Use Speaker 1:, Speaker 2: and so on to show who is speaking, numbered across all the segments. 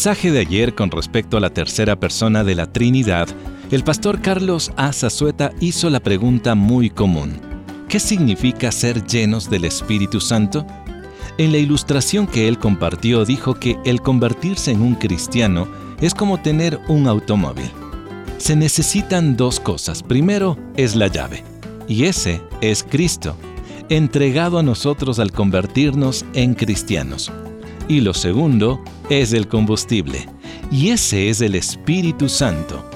Speaker 1: mensaje de ayer con respecto a la tercera persona de la Trinidad, el pastor Carlos A. Zazueta hizo la pregunta muy común. ¿Qué significa ser llenos del Espíritu Santo? En la ilustración que él compartió dijo que el convertirse en un cristiano es como tener un automóvil. Se necesitan dos cosas. Primero es la llave, y ese es Cristo, entregado a nosotros al convertirnos en cristianos. Y lo segundo es el combustible, y ese es el Espíritu Santo.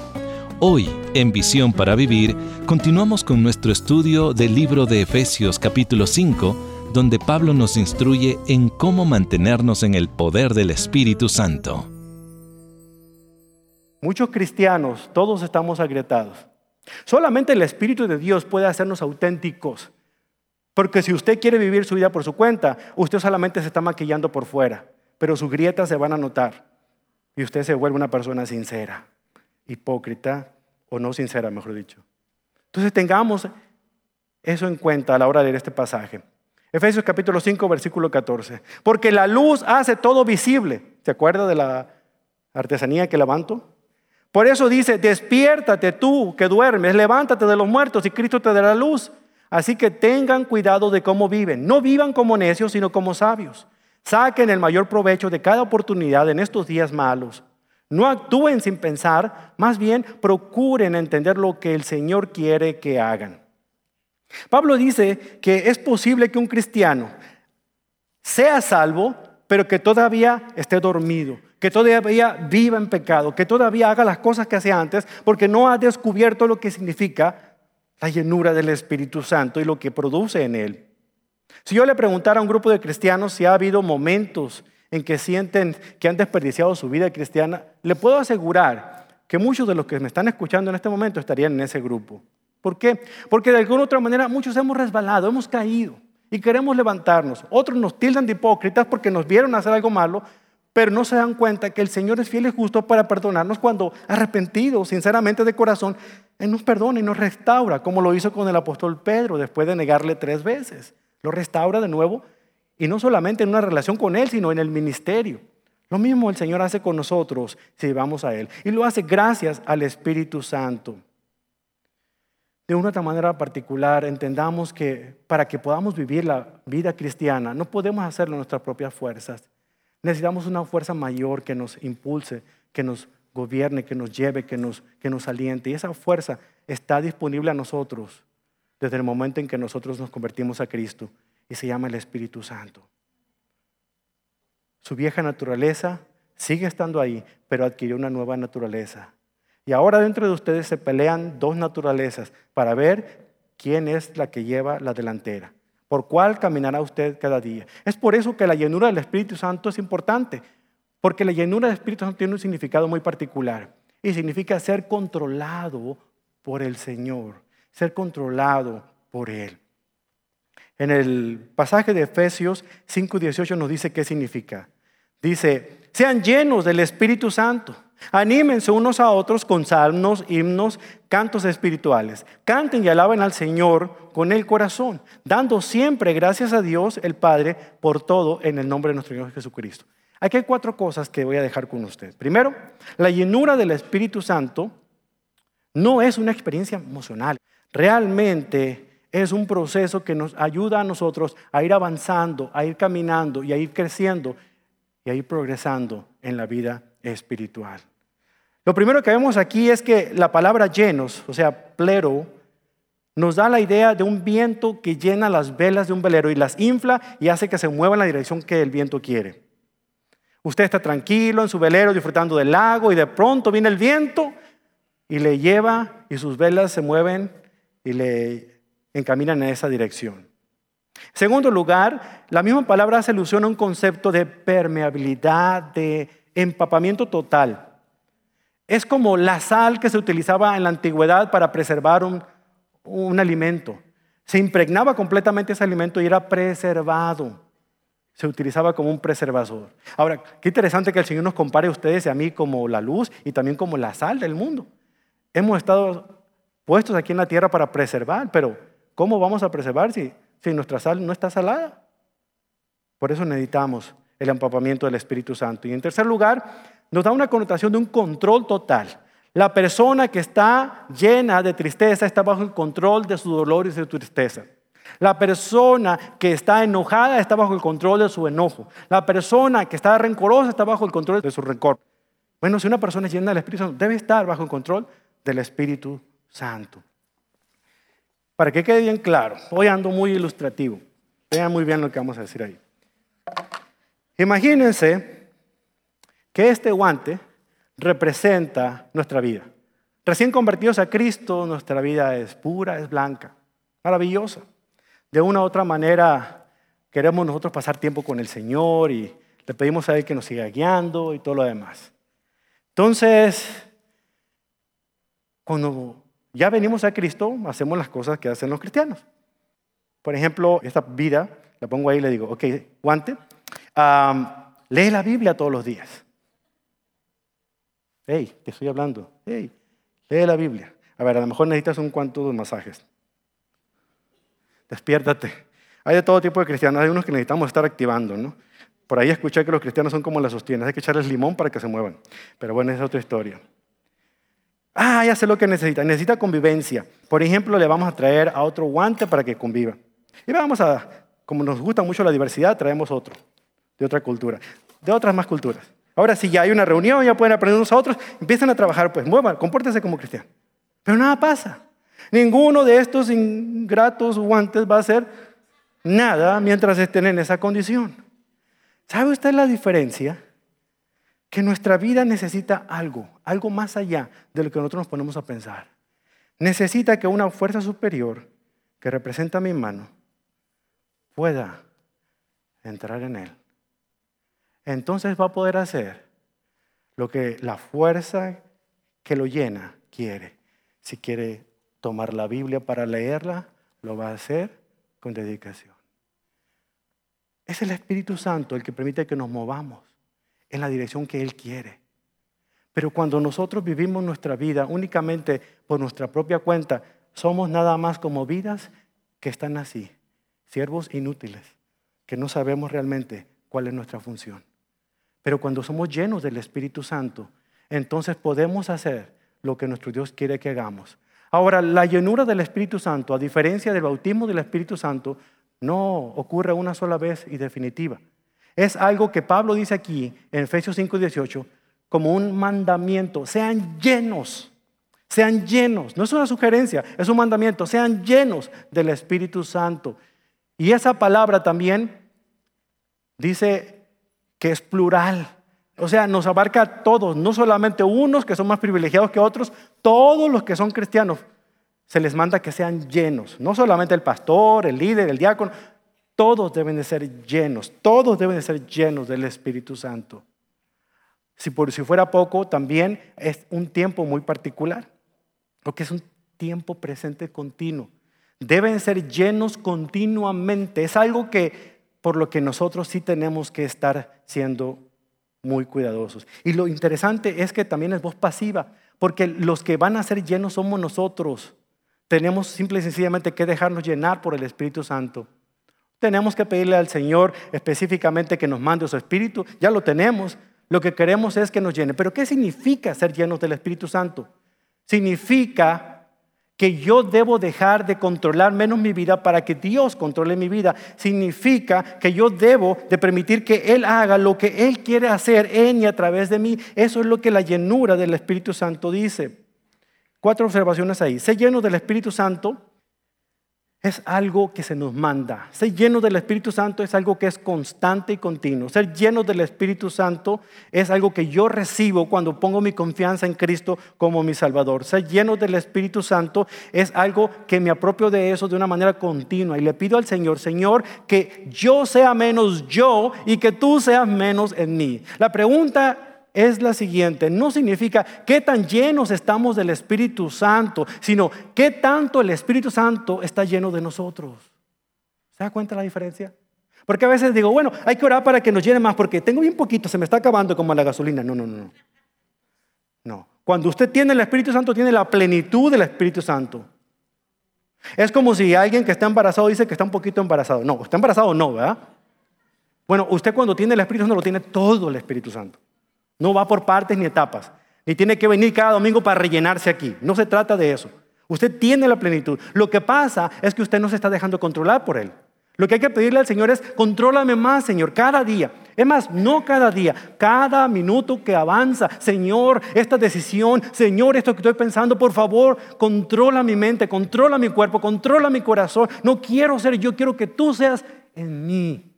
Speaker 1: Hoy, en Visión para Vivir, continuamos con nuestro estudio del libro de Efesios capítulo 5, donde Pablo nos instruye en cómo mantenernos en el poder del Espíritu Santo.
Speaker 2: Muchos cristianos, todos estamos agrietados. Solamente el Espíritu de Dios puede hacernos auténticos. Porque si usted quiere vivir su vida por su cuenta, usted solamente se está maquillando por fuera, pero sus grietas se van a notar y usted se vuelve una persona sincera, hipócrita o no sincera, mejor dicho. Entonces tengamos eso en cuenta a la hora de leer este pasaje. Efesios capítulo 5, versículo 14. Porque la luz hace todo visible. ¿Se acuerda de la artesanía que levanto? Por eso dice, despiértate tú que duermes, levántate de los muertos y Cristo te dará luz. Así que tengan cuidado de cómo viven. No vivan como necios, sino como sabios. Saquen el mayor provecho de cada oportunidad en estos días malos. No actúen sin pensar, más bien procuren entender lo que el Señor quiere que hagan. Pablo dice que es posible que un cristiano sea salvo, pero que todavía esté dormido, que todavía viva en pecado, que todavía haga las cosas que hacía antes, porque no ha descubierto lo que significa la llenura del Espíritu Santo y lo que produce en él. Si yo le preguntara a un grupo de cristianos si ha habido momentos en que sienten que han desperdiciado su vida cristiana, le puedo asegurar que muchos de los que me están escuchando en este momento estarían en ese grupo. ¿Por qué? Porque de alguna otra manera muchos hemos resbalado, hemos caído y queremos levantarnos. Otros nos tildan de hipócritas porque nos vieron hacer algo malo, pero no se dan cuenta que el Señor es fiel y justo para perdonarnos cuando arrepentidos, sinceramente de corazón, Él nos perdona y nos restaura, como lo hizo con el apóstol Pedro después de negarle tres veces. Lo restaura de nuevo y no solamente en una relación con Él, sino en el ministerio. Lo mismo el Señor hace con nosotros si vamos a Él. Y lo hace gracias al Espíritu Santo. De una otra manera particular, entendamos que para que podamos vivir la vida cristiana, no podemos hacerlo en nuestras propias fuerzas. Necesitamos una fuerza mayor que nos impulse, que nos gobierne, que nos lleve, que nos, que nos aliente. Y esa fuerza está disponible a nosotros desde el momento en que nosotros nos convertimos a Cristo y se llama el Espíritu Santo. Su vieja naturaleza sigue estando ahí, pero adquirió una nueva naturaleza. Y ahora dentro de ustedes se pelean dos naturalezas para ver quién es la que lleva la delantera por cuál caminará usted cada día. Es por eso que la llenura del Espíritu Santo es importante, porque la llenura del Espíritu Santo tiene un significado muy particular y significa ser controlado por el Señor, ser controlado por Él. En el pasaje de Efesios 5:18 nos dice qué significa. Dice, sean llenos del Espíritu Santo. Anímense unos a otros con salmos, himnos, cantos espirituales. Canten y alaben al Señor con el corazón, dando siempre gracias a Dios el Padre por todo en el nombre de nuestro Señor Jesucristo. Aquí hay cuatro cosas que voy a dejar con usted. Primero, la llenura del Espíritu Santo no es una experiencia emocional. Realmente es un proceso que nos ayuda a nosotros a ir avanzando, a ir caminando y a ir creciendo y a ir progresando en la vida espiritual. Lo primero que vemos aquí es que la palabra llenos, o sea, plero, nos da la idea de un viento que llena las velas de un velero y las infla y hace que se mueva en la dirección que el viento quiere. Usted está tranquilo en su velero disfrutando del lago y de pronto viene el viento y le lleva y sus velas se mueven y le encaminan en esa dirección. En segundo lugar, la misma palabra hace alusión a un concepto de permeabilidad, de empapamiento total. Es como la sal que se utilizaba en la antigüedad para preservar un, un alimento. Se impregnaba completamente ese alimento y era preservado. Se utilizaba como un preservador. Ahora, qué interesante que el Señor nos compare a ustedes y a mí como la luz y también como la sal del mundo. Hemos estado puestos aquí en la tierra para preservar, pero ¿cómo vamos a preservar si, si nuestra sal no está salada? Por eso necesitamos el empapamiento del Espíritu Santo. Y en tercer lugar, nos da una connotación de un control total. La persona que está llena de tristeza está bajo el control de su dolor y de su tristeza. La persona que está enojada está bajo el control de su enojo. La persona que está rencorosa está bajo el control de su rencor. Bueno, si una persona es llena del Espíritu Santo, debe estar bajo el control del Espíritu Santo. Para que quede bien claro, hoy ando muy ilustrativo. Vean muy bien lo que vamos a decir ahí. Imagínense que este guante representa nuestra vida. Recién convertidos a Cristo, nuestra vida es pura, es blanca, maravillosa. De una u otra manera queremos nosotros pasar tiempo con el Señor y le pedimos a Él que nos siga guiando y todo lo demás. Entonces, cuando ya venimos a Cristo, hacemos las cosas que hacen los cristianos. Por ejemplo, esta vida, la pongo ahí y le digo, ok, guante, lee la Biblia todos los días. Hey, te estoy hablando. Hey, lee la Biblia. A ver, a lo mejor necesitas un cuanto de masajes. Despiértate. Hay de todo tipo de cristianos. Hay unos que necesitamos estar activando, ¿no? Por ahí escuché que los cristianos son como las sostienes. Hay que echarles limón para que se muevan. Pero bueno, esa es otra historia. Ah, ya sé lo que necesita. Necesita convivencia. Por ejemplo, le vamos a traer a otro guante para que conviva. Y vamos a, como nos gusta mucho la diversidad, traemos otro, de otra cultura, de otras más culturas. Ahora, si ya hay una reunión, ya pueden aprender unos a otros, empiezan a trabajar, pues muevan, compórtense como cristianos. Pero nada pasa. Ninguno de estos ingratos guantes va a hacer nada mientras estén en esa condición. ¿Sabe usted la diferencia? que nuestra vida necesita algo, algo más allá de lo que nosotros nos ponemos a pensar. Necesita que una fuerza superior que representa mi mano pueda entrar en él. Entonces va a poder hacer lo que la fuerza que lo llena quiere. Si quiere tomar la Biblia para leerla, lo va a hacer con dedicación. Es el Espíritu Santo el que permite que nos movamos en la dirección que Él quiere. Pero cuando nosotros vivimos nuestra vida únicamente por nuestra propia cuenta, somos nada más como vidas que están así, siervos inútiles, que no sabemos realmente cuál es nuestra función. Pero cuando somos llenos del Espíritu Santo, entonces podemos hacer lo que nuestro Dios quiere que hagamos. Ahora, la llenura del Espíritu Santo, a diferencia del bautismo del Espíritu Santo, no ocurre una sola vez y definitiva. Es algo que Pablo dice aquí en Efesios 5:18 como un mandamiento. Sean llenos, sean llenos. No es una sugerencia, es un mandamiento. Sean llenos del Espíritu Santo. Y esa palabra también dice que es plural. O sea, nos abarca a todos, no solamente unos que son más privilegiados que otros, todos los que son cristianos. Se les manda que sean llenos, no solamente el pastor, el líder, el diácono, todos deben de ser llenos, todos deben de ser llenos del Espíritu Santo. Si por si fuera poco, también es un tiempo muy particular, porque es un tiempo presente continuo. Deben ser llenos continuamente. Es algo que por lo que nosotros sí tenemos que estar siendo muy cuidadosos. Y lo interesante es que también es voz pasiva, porque los que van a ser llenos somos nosotros. Tenemos simple y sencillamente que dejarnos llenar por el Espíritu Santo. Tenemos que pedirle al Señor específicamente que nos mande su Espíritu. Ya lo tenemos. Lo que queremos es que nos llene. Pero ¿qué significa ser llenos del Espíritu Santo? Significa que yo debo dejar de controlar menos mi vida para que Dios controle mi vida. Significa que yo debo de permitir que Él haga lo que Él quiere hacer en y a través de mí. Eso es lo que la llenura del Espíritu Santo dice. Cuatro observaciones ahí. Ser lleno del Espíritu Santo es algo que se nos manda. Ser lleno del Espíritu Santo es algo que es constante y continuo. Ser lleno del Espíritu Santo es algo que yo recibo cuando pongo mi confianza en Cristo como mi Salvador. Ser lleno del Espíritu Santo es algo que me apropio de eso de una manera continua. Y le pido al Señor, Señor, que yo sea menos yo y que tú seas menos en mí. La pregunta es la siguiente. No significa qué tan llenos estamos del Espíritu Santo, sino qué tanto el Espíritu Santo está lleno de nosotros. ¿Se da cuenta la diferencia? Porque a veces digo, bueno, hay que orar para que nos llene más, porque tengo bien poquito, se me está acabando como la gasolina. No, no, no, no. Cuando usted tiene el Espíritu Santo, tiene la plenitud del Espíritu Santo. Es como si alguien que está embarazado dice que está un poquito embarazado. No, está embarazado no, ¿verdad? Bueno, usted cuando tiene el Espíritu Santo lo tiene todo el Espíritu Santo. No va por partes ni etapas. Ni tiene que venir cada domingo para rellenarse aquí. No se trata de eso. Usted tiene la plenitud. Lo que pasa es que usted no se está dejando controlar por Él. Lo que hay que pedirle al Señor es, contrólame más, Señor, cada día. Es más, no cada día, cada minuto que avanza. Señor, esta decisión, Señor, esto que estoy pensando, por favor, controla mi mente, controla mi cuerpo, controla mi corazón. No quiero ser yo, quiero que tú seas en mí.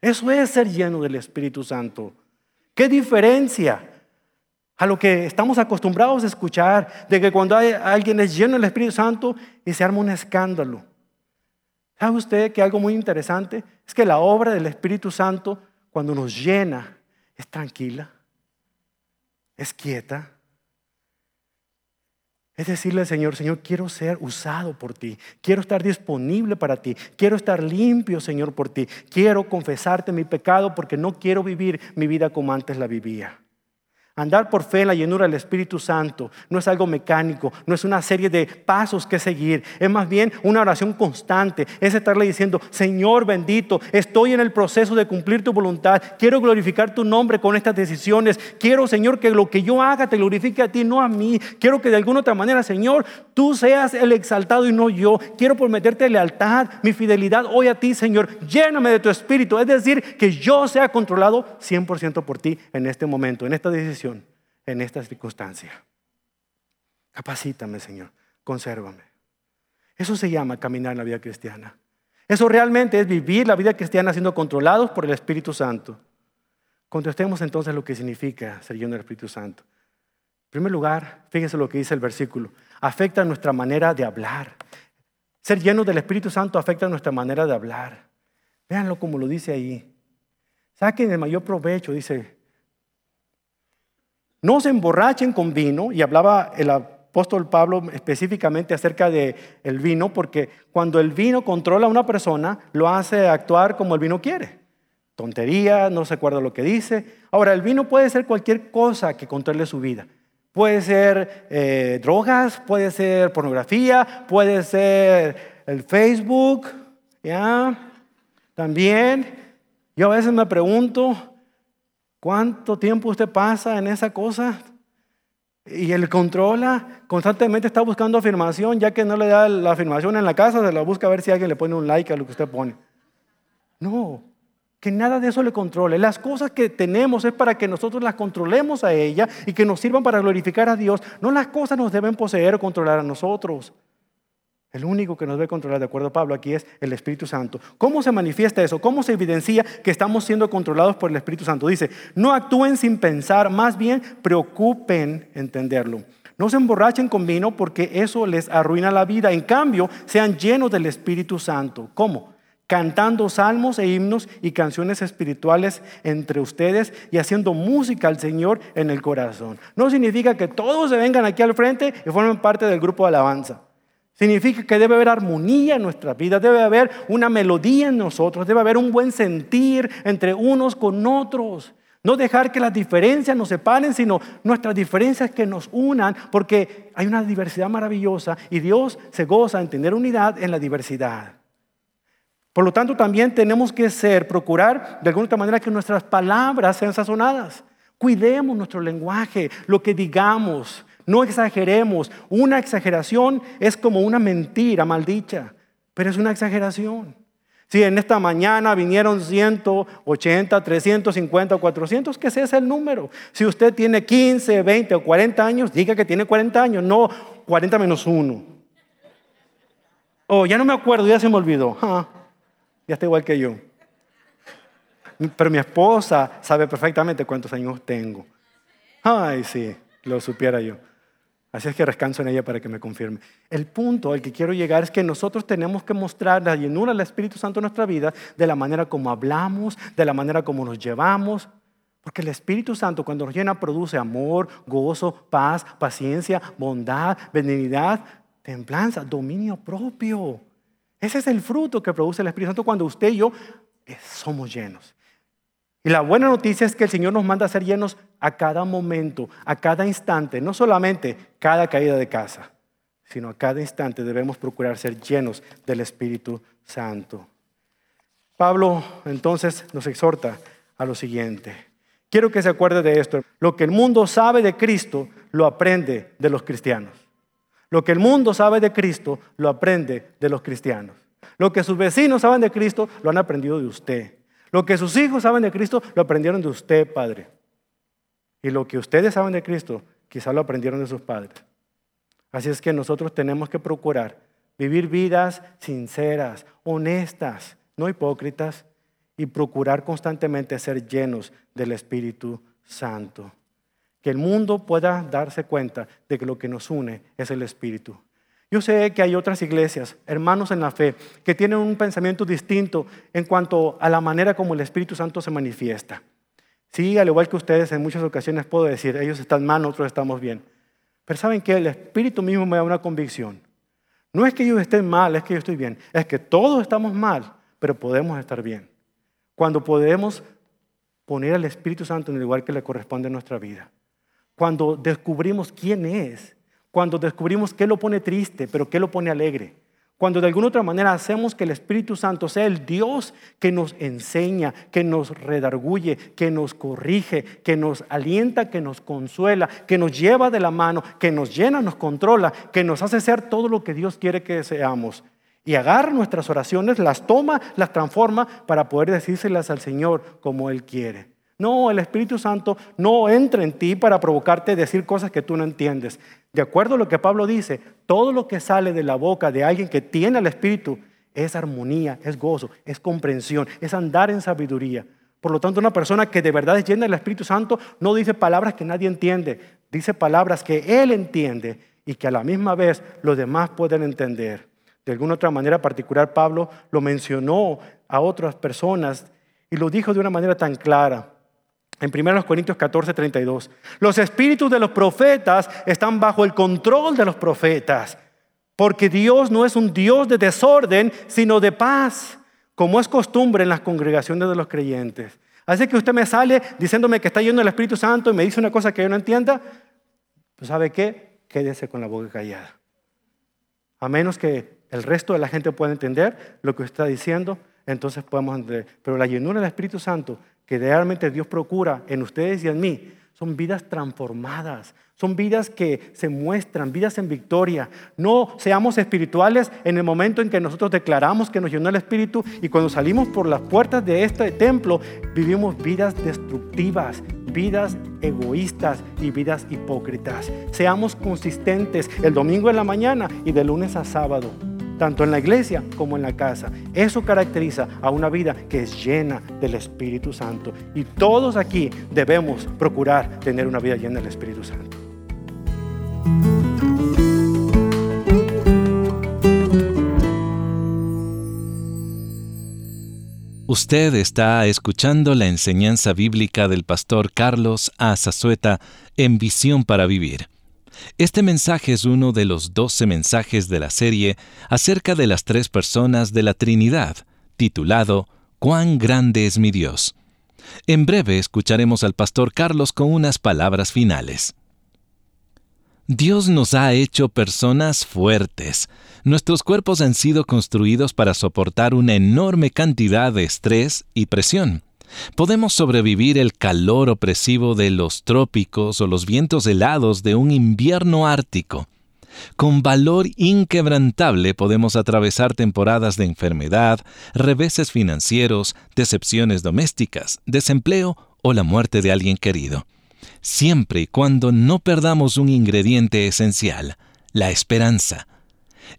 Speaker 2: Eso es ser lleno del Espíritu Santo. ¿Qué diferencia a lo que estamos acostumbrados a escuchar de que cuando hay, alguien es lleno del Espíritu Santo y se arma un escándalo? ¿Sabe usted que algo muy interesante es que la obra del Espíritu Santo, cuando nos llena, es tranquila, es quieta? Es decirle Señor, Señor, quiero ser usado por ti, quiero estar disponible para ti, quiero estar limpio, Señor, por ti, quiero confesarte mi pecado porque no quiero vivir mi vida como antes la vivía. Andar por fe en la llenura del Espíritu Santo no es algo mecánico, no es una serie de pasos que seguir, es más bien una oración constante, es estarle diciendo, Señor bendito, estoy en el proceso de cumplir tu voluntad, quiero glorificar tu nombre con estas decisiones, quiero Señor que lo que yo haga te glorifique a ti, no a mí, quiero que de alguna otra manera, Señor, tú seas el exaltado y no yo, quiero prometerte lealtad, mi fidelidad hoy a ti, Señor, lléname de tu Espíritu, es decir, que yo sea controlado 100% por ti en este momento, en esta decisión en esta circunstancia. Capacítame, Señor, consérvame. Eso se llama caminar en la vida cristiana. Eso realmente es vivir la vida cristiana siendo controlados por el Espíritu Santo. Contestemos entonces lo que significa ser lleno del Espíritu Santo. En primer lugar, fíjense lo que dice el versículo. Afecta nuestra manera de hablar. Ser lleno del Espíritu Santo afecta nuestra manera de hablar. Véanlo como lo dice ahí. Saquen el mayor provecho, dice no se emborrachen con vino, y hablaba el apóstol Pablo específicamente acerca del el vino, porque cuando el vino controla a una persona, lo hace actuar como el vino quiere. Tontería, no se acuerda lo que dice. Ahora, el vino puede ser cualquier cosa que controle su vida. Puede ser eh, drogas, puede ser pornografía, puede ser el Facebook, ¿ya? También, yo a veces me pregunto, ¿Cuánto tiempo usted pasa en esa cosa? Y él controla, constantemente está buscando afirmación, ya que no le da la afirmación en la casa, se la busca a ver si alguien le pone un like a lo que usted pone. No, que nada de eso le controle. Las cosas que tenemos es para que nosotros las controlemos a ella y que nos sirvan para glorificar a Dios. No las cosas nos deben poseer o controlar a nosotros. El único que nos debe controlar, de acuerdo a Pablo, aquí es el Espíritu Santo. ¿Cómo se manifiesta eso? ¿Cómo se evidencia que estamos siendo controlados por el Espíritu Santo? Dice, no actúen sin pensar, más bien preocupen entenderlo. No se emborrachen con vino porque eso les arruina la vida. En cambio, sean llenos del Espíritu Santo. ¿Cómo? Cantando salmos e himnos y canciones espirituales entre ustedes y haciendo música al Señor en el corazón. No significa que todos se vengan aquí al frente y formen parte del grupo de alabanza. Significa que debe haber armonía en nuestra vida, debe haber una melodía en nosotros, debe haber un buen sentir entre unos con otros. No dejar que las diferencias nos separen, sino nuestras diferencias que nos unan, porque hay una diversidad maravillosa y Dios se goza en tener unidad en la diversidad. Por lo tanto, también tenemos que ser, procurar de alguna manera que nuestras palabras sean sazonadas. Cuidemos nuestro lenguaje, lo que digamos, no exageremos. Una exageración es como una mentira maldicha, pero es una exageración. Si en esta mañana vinieron 180, 350 o 400, que ese es el número. Si usted tiene 15, 20 o 40 años, diga que tiene 40 años, no 40 menos 1. Oh, ya no me acuerdo, ya se me olvidó. Ah, ya está igual que yo. Pero mi esposa sabe perfectamente cuántos años tengo. Ay, sí, lo supiera yo. Así es que descanso en ella para que me confirme. El punto al que quiero llegar es que nosotros tenemos que mostrar la llenura del Espíritu Santo en nuestra vida de la manera como hablamos, de la manera como nos llevamos. Porque el Espíritu Santo cuando nos llena produce amor, gozo, paz, paciencia, bondad, benignidad, templanza, dominio propio. Ese es el fruto que produce el Espíritu Santo cuando usted y yo somos llenos. Y la buena noticia es que el Señor nos manda a ser llenos a cada momento, a cada instante, no solamente cada caída de casa, sino a cada instante debemos procurar ser llenos del Espíritu Santo. Pablo entonces nos exhorta a lo siguiente. Quiero que se acuerde de esto. Lo que el mundo sabe de Cristo lo aprende de los cristianos. Lo que el mundo sabe de Cristo lo aprende de los cristianos. Lo que sus vecinos saben de Cristo lo han aprendido de usted. Lo que sus hijos saben de Cristo lo aprendieron de usted, Padre. Y lo que ustedes saben de Cristo quizá lo aprendieron de sus padres. Así es que nosotros tenemos que procurar vivir vidas sinceras, honestas, no hipócritas, y procurar constantemente ser llenos del Espíritu Santo. Que el mundo pueda darse cuenta de que lo que nos une es el Espíritu. Yo sé que hay otras iglesias, hermanos en la fe, que tienen un pensamiento distinto en cuanto a la manera como el Espíritu Santo se manifiesta. Sí, al igual que ustedes, en muchas ocasiones puedo decir, ellos están mal, nosotros estamos bien. Pero saben que el Espíritu mismo me da una convicción. No es que ellos estén mal, es que yo estoy bien. Es que todos estamos mal, pero podemos estar bien. Cuando podemos poner al Espíritu Santo en el lugar que le corresponde a nuestra vida. Cuando descubrimos quién es. Cuando descubrimos qué lo pone triste, pero qué lo pone alegre. Cuando de alguna otra manera hacemos que el Espíritu Santo sea el Dios que nos enseña, que nos redarguye, que nos corrige, que nos alienta, que nos consuela, que nos lleva de la mano, que nos llena, nos controla, que nos hace ser todo lo que Dios quiere que seamos. Y agarra nuestras oraciones, las toma, las transforma para poder decírselas al Señor como Él quiere. No, el Espíritu Santo no entra en ti para provocarte a decir cosas que tú no entiendes. De acuerdo a lo que Pablo dice, todo lo que sale de la boca de alguien que tiene el Espíritu es armonía, es gozo, es comprensión, es andar en sabiduría. Por lo tanto, una persona que de verdad es llena del Espíritu Santo no dice palabras que nadie entiende, dice palabras que Él entiende y que a la misma vez los demás pueden entender. De alguna otra manera particular, Pablo lo mencionó a otras personas y lo dijo de una manera tan clara. En 1 Corintios 14, 32. Los espíritus de los profetas están bajo el control de los profetas, porque Dios no es un Dios de desorden, sino de paz, como es costumbre en las congregaciones de los creyentes. Así que usted me sale diciéndome que está yendo el Espíritu Santo y me dice una cosa que yo no entienda, pues ¿sabe qué? Quédese con la boca callada. A menos que el resto de la gente pueda entender lo que usted está diciendo, entonces podemos entender. Pero la llenura del Espíritu Santo que realmente Dios procura en ustedes y en mí son vidas transformadas, son vidas que se muestran, vidas en victoria. No seamos espirituales en el momento en que nosotros declaramos que nos llenó el Espíritu y cuando salimos por las puertas de este templo vivimos vidas destructivas, vidas egoístas y vidas hipócritas. Seamos consistentes el domingo en la mañana y de lunes a sábado tanto en la iglesia como en la casa. Eso caracteriza a una vida que es llena del Espíritu Santo. Y todos aquí debemos procurar tener una vida llena del Espíritu Santo.
Speaker 1: Usted está escuchando la enseñanza bíblica del pastor Carlos A. Zazueta en Visión para Vivir. Este mensaje es uno de los doce mensajes de la serie acerca de las tres personas de la Trinidad, titulado Cuán grande es mi Dios. En breve escucharemos al pastor Carlos con unas palabras finales. Dios nos ha hecho personas fuertes. Nuestros cuerpos han sido construidos para soportar una enorme cantidad de estrés y presión. Podemos sobrevivir el calor opresivo de los trópicos o los vientos helados de un invierno ártico. Con valor inquebrantable podemos atravesar temporadas de enfermedad, reveses financieros, decepciones domésticas, desempleo o la muerte de alguien querido. Siempre y cuando no perdamos un ingrediente esencial, la esperanza.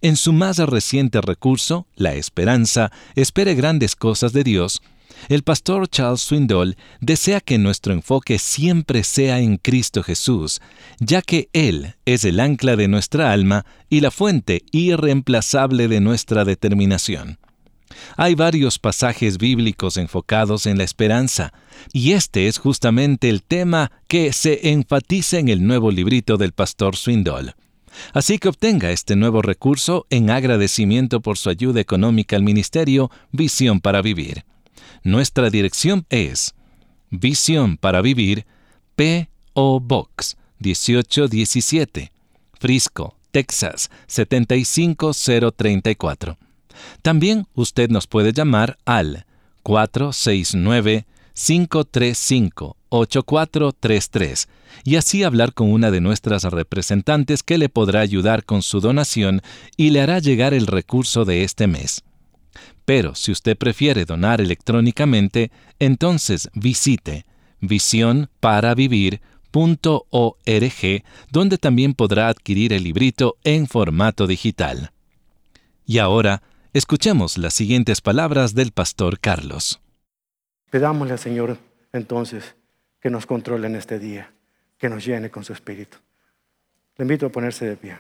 Speaker 1: En su más reciente recurso, la esperanza, espere grandes cosas de Dios el pastor Charles Swindoll desea que nuestro enfoque siempre sea en Cristo Jesús, ya que Él es el ancla de nuestra alma y la fuente irreemplazable de nuestra determinación. Hay varios pasajes bíblicos enfocados en la esperanza, y este es justamente el tema que se enfatiza en el nuevo librito del pastor Swindoll. Así que obtenga este nuevo recurso en agradecimiento por su ayuda económica al ministerio Visión para Vivir. Nuestra dirección es Visión para Vivir, P.O. Box 1817, Frisco, Texas 75034. También usted nos puede llamar al 469 535-8433 y así hablar con una de nuestras representantes que le podrá ayudar con su donación y le hará llegar el recurso de este mes. Pero si usted prefiere donar electrónicamente, entonces visite visionparavivir.org, donde también podrá adquirir el librito en formato digital. Y ahora, escuchemos las siguientes palabras del pastor Carlos.
Speaker 2: Pedámosle al Señor entonces que nos controle en este día, que nos llene con su espíritu. Le invito a ponerse de pie.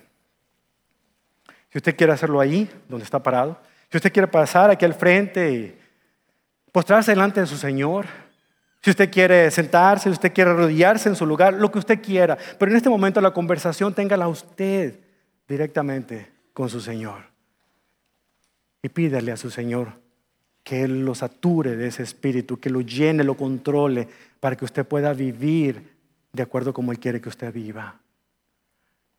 Speaker 2: Si usted quiere hacerlo ahí, donde está parado, si usted quiere pasar aquí al frente y postrarse delante de su Señor, si usted quiere sentarse, si usted quiere arrodillarse en su lugar, lo que usted quiera. Pero en este momento la conversación téngala usted directamente con su Señor. Y pídale a su Señor que Él lo sature de ese espíritu, que lo llene, lo controle, para que usted pueda vivir de acuerdo como Él quiere que usted viva.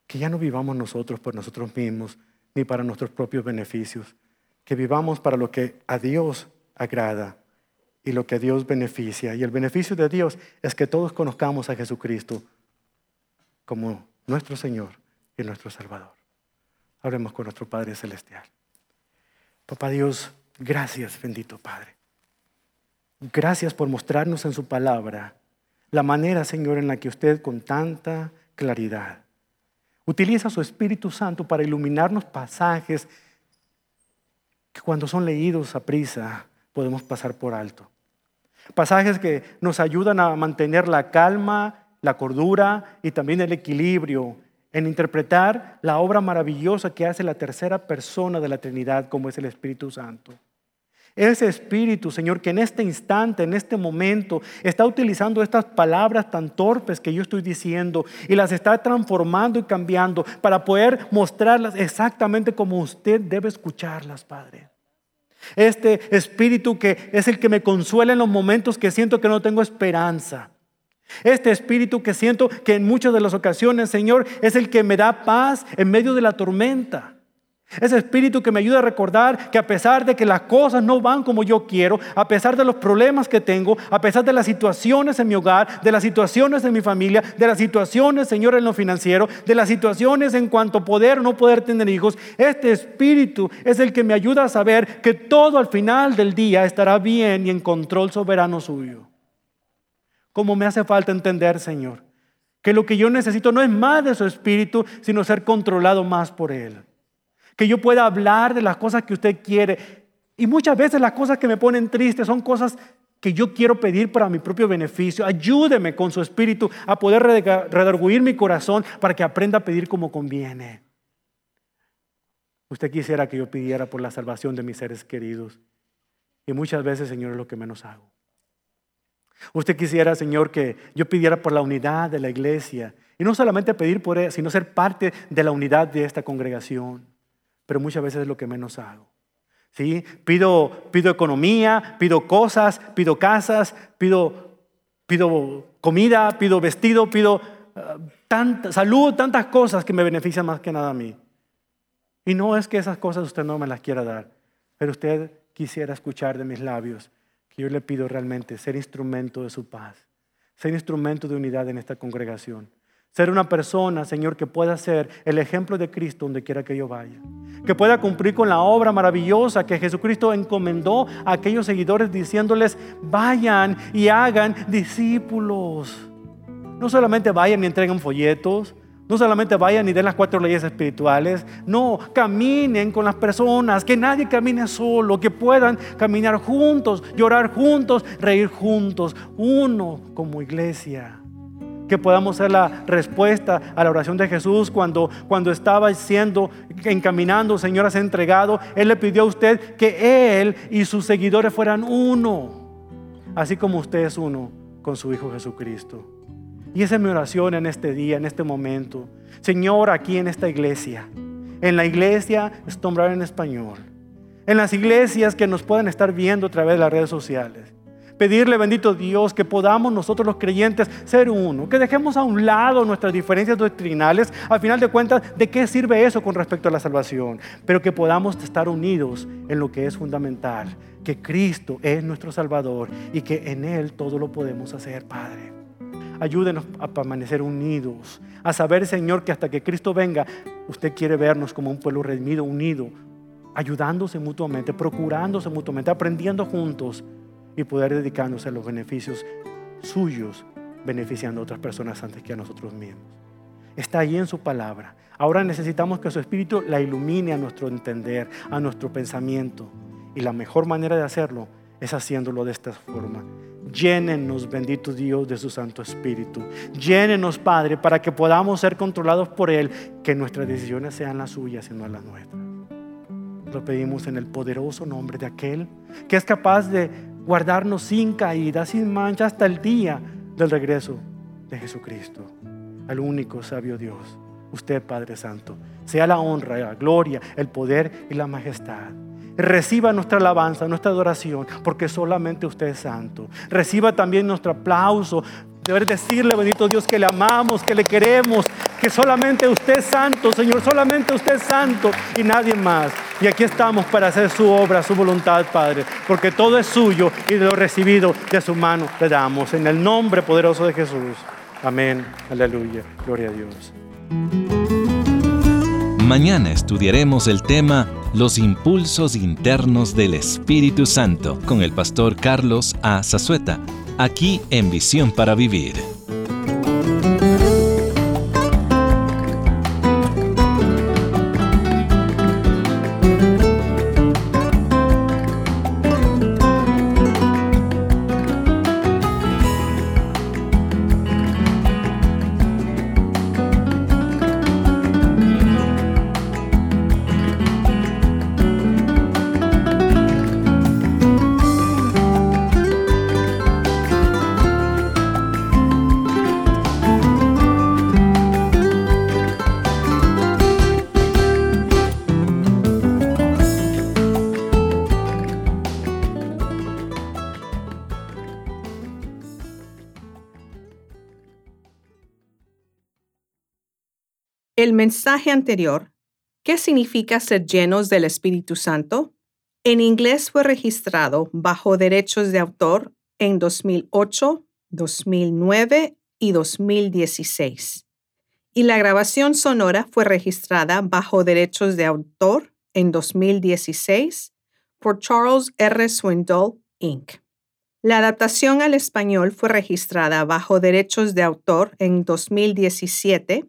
Speaker 2: Que ya no vivamos nosotros por nosotros mismos, ni para nuestros propios beneficios, que vivamos para lo que a Dios agrada y lo que a Dios beneficia. Y el beneficio de Dios es que todos conozcamos a Jesucristo como nuestro Señor y nuestro Salvador. Hablemos con nuestro Padre Celestial. Papá Dios, gracias, bendito Padre. Gracias por mostrarnos en su palabra la manera, Señor, en la que usted con tanta claridad utiliza su Espíritu Santo para iluminarnos pasajes que cuando son leídos a prisa podemos pasar por alto. Pasajes que nos ayudan a mantener la calma, la cordura y también el equilibrio en interpretar la obra maravillosa que hace la tercera persona de la Trinidad como es el Espíritu Santo. Ese Espíritu, Señor, que en este instante, en este momento, está utilizando estas palabras tan torpes que yo estoy diciendo y las está transformando y cambiando para poder mostrarlas exactamente como usted debe escucharlas, Padre. Este Espíritu que es el que me consuela en los momentos que siento que no tengo esperanza. Este Espíritu que siento que en muchas de las ocasiones, Señor, es el que me da paz en medio de la tormenta. Ese espíritu que me ayuda a recordar que a pesar de que las cosas no van como yo quiero, a pesar de los problemas que tengo, a pesar de las situaciones en mi hogar, de las situaciones en mi familia, de las situaciones, Señor, en lo financiero, de las situaciones en cuanto a poder o no poder tener hijos, este espíritu es el que me ayuda a saber que todo al final del día estará bien y en control soberano suyo. Como me hace falta entender, Señor, que lo que yo necesito no es más de su espíritu, sino ser controlado más por él que yo pueda hablar de las cosas que usted quiere. Y muchas veces las cosas que me ponen triste son cosas que yo quiero pedir para mi propio beneficio. Ayúdeme con su espíritu a poder redarguir mi corazón para que aprenda a pedir como conviene. Usted quisiera que yo pidiera por la salvación de mis seres queridos. Y muchas veces, Señor, es lo que menos hago. Usted quisiera, Señor, que yo pidiera por la unidad de la iglesia. Y no solamente pedir por ella, sino ser parte de la unidad de esta congregación pero muchas veces es lo que menos hago. ¿Sí? Pido, pido economía, pido cosas, pido casas, pido, pido comida, pido vestido, pido uh, salud, tantas cosas que me benefician más que nada a mí. Y no es que esas cosas usted no me las quiera dar, pero usted quisiera escuchar de mis labios que yo le pido realmente ser instrumento de su paz, ser instrumento de unidad en esta congregación. Ser una persona, Señor, que pueda ser el ejemplo de Cristo donde quiera que yo vaya. Que pueda cumplir con la obra maravillosa que Jesucristo encomendó a aquellos seguidores diciéndoles, vayan y hagan discípulos. No solamente vayan y entreguen folletos, no solamente vayan y den las cuatro leyes espirituales, no, caminen con las personas, que nadie camine solo, que puedan caminar juntos, llorar juntos, reír juntos, uno como iglesia que podamos ser la respuesta a la oración de Jesús cuando, cuando estaba siendo encaminando, Señor, ser entregado. Él le pidió a usted que Él y sus seguidores fueran uno, así como usted es uno con su Hijo Jesucristo. Y esa es mi oración en este día, en este momento. Señor, aquí en esta iglesia, en la iglesia Stombrar en español, en las iglesias que nos puedan estar viendo a través de las redes sociales. Pedirle, bendito Dios, que podamos nosotros los creyentes ser uno, que dejemos a un lado nuestras diferencias doctrinales, al final de cuentas, ¿de qué sirve eso con respecto a la salvación? Pero que podamos estar unidos en lo que es fundamental, que Cristo es nuestro Salvador y que en Él todo lo podemos hacer, Padre. Ayúdenos a permanecer unidos, a saber, Señor, que hasta que Cristo venga, usted quiere vernos como un pueblo redimido, unido, ayudándose mutuamente, procurándose mutuamente, aprendiendo juntos y poder dedicarnos a los beneficios suyos, beneficiando a otras personas antes que a nosotros mismos. Está ahí en su palabra. Ahora necesitamos que su espíritu la ilumine a nuestro entender, a nuestro pensamiento. Y la mejor manera de hacerlo es haciéndolo de esta forma. Llénenos, bendito Dios, de su Santo Espíritu. Llénenos, Padre, para que podamos ser controlados por Él, que nuestras decisiones sean las suyas y no las nuestras. Lo pedimos en el poderoso nombre de aquel que es capaz de guardarnos sin caída, sin mancha, hasta el día del regreso de Jesucristo, al único sabio Dios, usted Padre Santo. Sea la honra, la gloria, el poder y la majestad. Reciba nuestra alabanza, nuestra adoración, porque solamente usted es santo. Reciba también nuestro aplauso. Deber decirle, bendito Dios, que le amamos, que le queremos, que solamente usted es santo, Señor, solamente usted es santo y nadie más. Y aquí estamos para hacer su obra, su voluntad, Padre, porque todo es suyo y de lo recibido de su mano le damos. En el nombre poderoso de Jesús. Amén. Aleluya. Gloria a Dios.
Speaker 1: Mañana estudiaremos el tema Los impulsos internos del Espíritu Santo con el pastor Carlos A. Zazueta, aquí en Visión para Vivir.
Speaker 3: Mensaje anterior, ¿qué significa ser llenos del Espíritu Santo? En inglés fue registrado bajo derechos de autor en 2008, 2009 y 2016. Y la grabación sonora fue registrada bajo derechos de autor en 2016 por Charles R. Swindoll, Inc. La adaptación al español fue registrada bajo derechos de autor en 2017